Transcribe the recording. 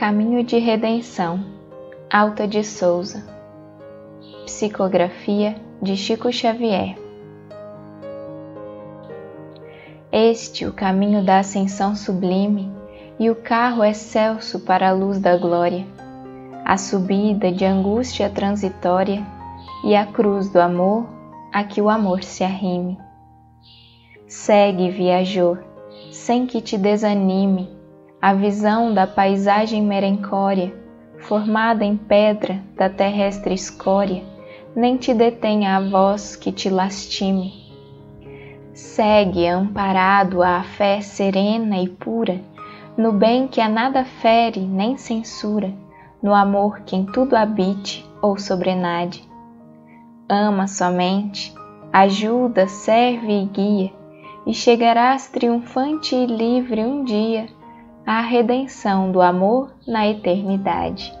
Caminho de Redenção, Alta de Souza. Psicografia de Chico Xavier. Este o caminho da ascensão sublime e o carro excelso para a luz da glória, a subida de angústia transitória e a cruz do amor a que o amor se arrime. Segue, viajor, sem que te desanime a visão da paisagem merencória, formada em pedra da terrestre escória, nem te detenha a voz que te lastime. Segue amparado à fé serena e pura, no bem que a nada fere nem censura, no amor que em tudo habite ou sobrenade. Ama somente, ajuda, serve e guia, e chegarás triunfante e livre um dia à redenção do amor na eternidade.